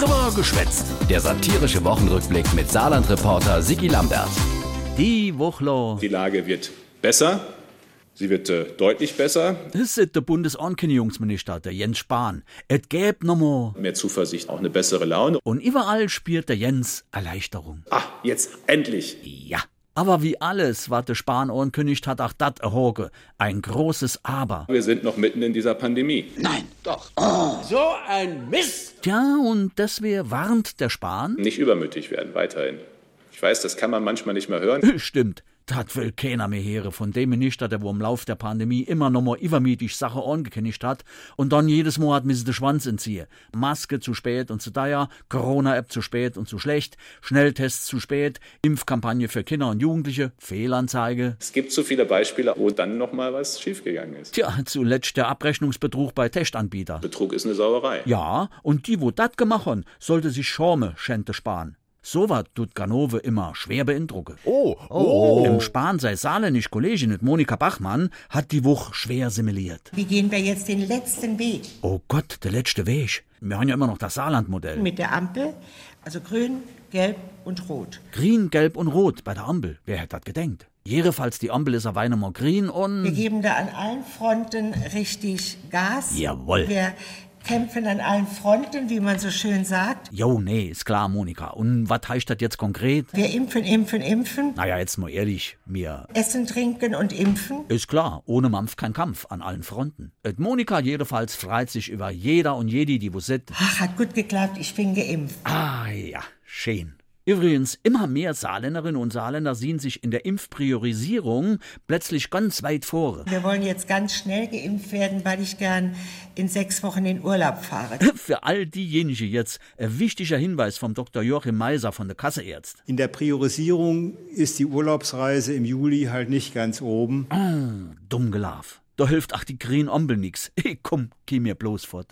Drüber geschwätzt. Der satirische Wochenrückblick mit Saarland-Reporter Sigi Lambert. Die Wuchlo. Die Lage wird besser. Sie wird äh, deutlich besser. Das ist der Bundesankündigungsminister, der Jens Spahn. Et gäb nochmal. Mehr Zuversicht, auch eine bessere Laune. Und überall spürt der Jens Erleichterung. Ah, jetzt endlich. Ja. Aber wie alles, was der Spahn ankündigt hat, auch dat erhoge. Ein großes Aber. Wir sind noch mitten in dieser Pandemie. Nein, doch. Oh. So ein Mist! Tja, und deswegen warnt der Spahn. Nicht übermütig werden, weiterhin. Ich weiß, das kann man manchmal nicht mehr hören. Stimmt. Dat will keiner mehr hören von dem Minister, der wo im Lauf der Pandemie immer noch mal übermütig Sache angekündigt hat und dann jedes Mal hat müssen den Schwanz entziehen. Maske zu spät und zu teuer, Corona-App zu spät und zu schlecht, Schnelltests zu spät, Impfkampagne für Kinder und Jugendliche, Fehlanzeige. Es gibt so viele Beispiele, wo dann noch mal was schiefgegangen ist. Tja, zuletzt der Abrechnungsbetrug bei Testanbieter. Betrug ist eine Sauerei. Ja, und die, wo dat gemacht haben, sollte sich Schorme Schente sparen. So wat tut Ganove immer schwer beeindrucke. Oh, oh. Im Span sei saarländisch Kollegin mit Monika Bachmann hat die Wuch schwer simuliert. Wie gehen wir jetzt den letzten Weg? Oh Gott, der letzte Weg. Wir haben ja immer noch das Saarlandmodell. Mit der Ampel, also grün, gelb und rot. Grün, gelb und rot bei der Ampel. Wer hätte das gedenkt? Jedenfalls die Ampel ist auf einmal grün und... Wir geben da an allen Fronten richtig Gas. Jawohl. Wir kämpfen an allen Fronten, wie man so schön sagt. Jo, nee, ist klar, Monika. Und was heißt das jetzt konkret? Wir impfen, impfen, impfen. Naja, jetzt mal ehrlich, mir Essen, trinken und impfen. Ist klar, ohne Mampf kein Kampf an allen Fronten. Et Monika jedenfalls freut sich über jeder und jedi, die wo sit. Ach, hat gut geklappt, ich bin geimpft. Ah ja, schön. Übrigens, immer mehr Saarländerinnen und Saarländer sehen sich in der Impfpriorisierung plötzlich ganz weit vor. Wir wollen jetzt ganz schnell geimpft werden, weil ich gern in sechs Wochen in Urlaub fahre. Für all diejenigen jetzt ein wichtiger Hinweis vom Dr. Joachim Meiser von der Kasseärzt. In der Priorisierung ist die Urlaubsreise im Juli halt nicht ganz oben. Dumm gelaf. Da hilft ach die Green Ombel nix. Hey, komm, geh mir bloß fort.